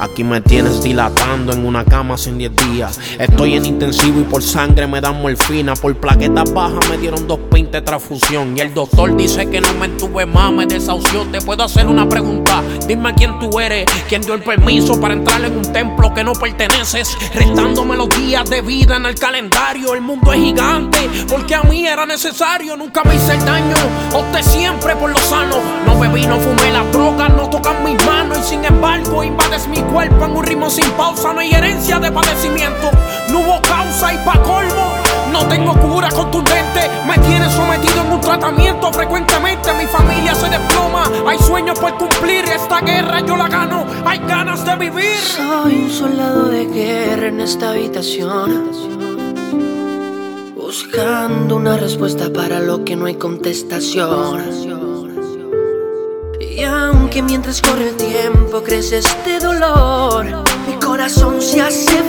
Aquí me tienes dilatando en una cama sin 10 días. Estoy en intensivo y por sangre me dan morfina. Por plaquetas bajas me dieron dos pintes transfusión. Y el doctor dice que no me entuve más, me desahució. Te puedo hacer una pregunta. Dime quién tú eres, quién dio el permiso para entrar en un templo que no perteneces. Restándome los días de vida en el calendario. El mundo es gigante, porque a mí era necesario. Nunca me hice el daño, opté siempre por lo sano. No bebí, no fumé, las drogas no tocan mis manos. Y sin embargo, invades mi cuerpo en un ritmo sin pausa. No hay herencia de padecimiento, no hubo causa y pa' colmo. No tengo cura contundente, me tiene sometido en un tratamiento frecuentemente. Mi familia se sueños por cumplir. Esta guerra yo la gano, hay ganas de vivir. Soy un soldado de guerra en esta habitación. Buscando una respuesta para lo que no hay contestación. Y aunque mientras corre el tiempo crece este dolor, mi corazón se hace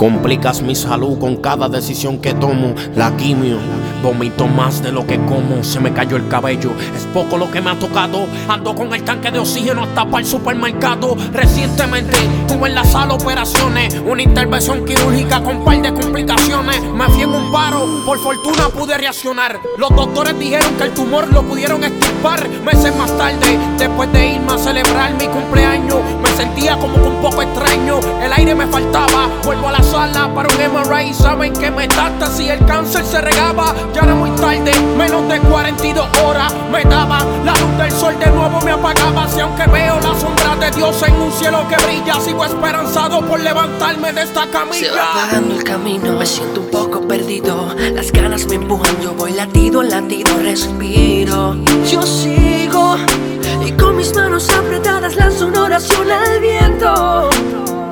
Complicas mi salud con cada decisión que tomo. La quimio, vomito más de lo que como. Se me cayó el cabello, es poco lo que me ha tocado. Ando con el tanque de oxígeno hasta para el supermercado. Recientemente tuve en la sala operaciones, una intervención quirúrgica con par de complicaciones. Me fui en un paro, por fortuna pude reaccionar. Los doctores dijeron que el tumor lo pudieron extirpar. Meses más tarde, después de irme a celebrar mi cumpleaños, me sentía como que un poco extraño. El aire me faltaba, vuelvo a la sala para un MRI. Saben que metástasis el cáncer se regaba. Ya era muy tarde, menos de 42 horas me daba. La luz del sol de nuevo me apagaba. Si aunque veo la sombra de Dios en un cielo que brilla, sigo esperanzado por levantarme de esta Se va camilla. apagando el camino, me siento un poco perdido. Las ganas me empujan, yo voy latido latido, respiro. Yo sigo y con mis manos apretadas lanzo una oración al viento.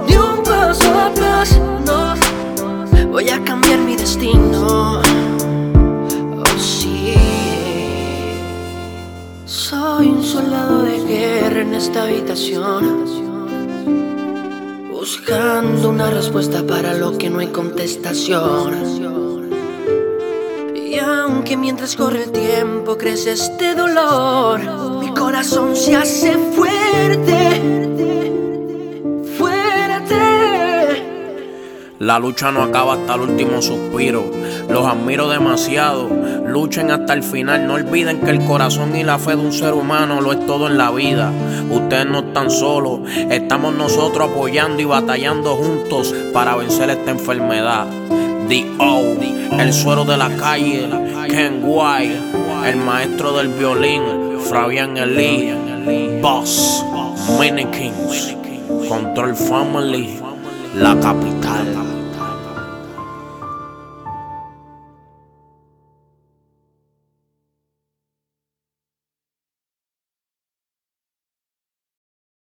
De un paso a paso, voy a cambiar mi destino. Soldado de guerra en esta habitación. Buscando una respuesta para lo que no hay contestación. Y aunque mientras corre el tiempo crece este dolor, mi corazón se hace La lucha no acaba hasta el último suspiro. Los admiro demasiado. Luchen hasta el final. No olviden que el corazón y la fe de un ser humano lo es todo en la vida. Ustedes no están solos. Estamos nosotros apoyando y batallando juntos para vencer esta enfermedad. D.O. El suero de la calle. Ken White. El maestro del violín. Fabián Eli. Boss. Mini Kings. Control Family la capital.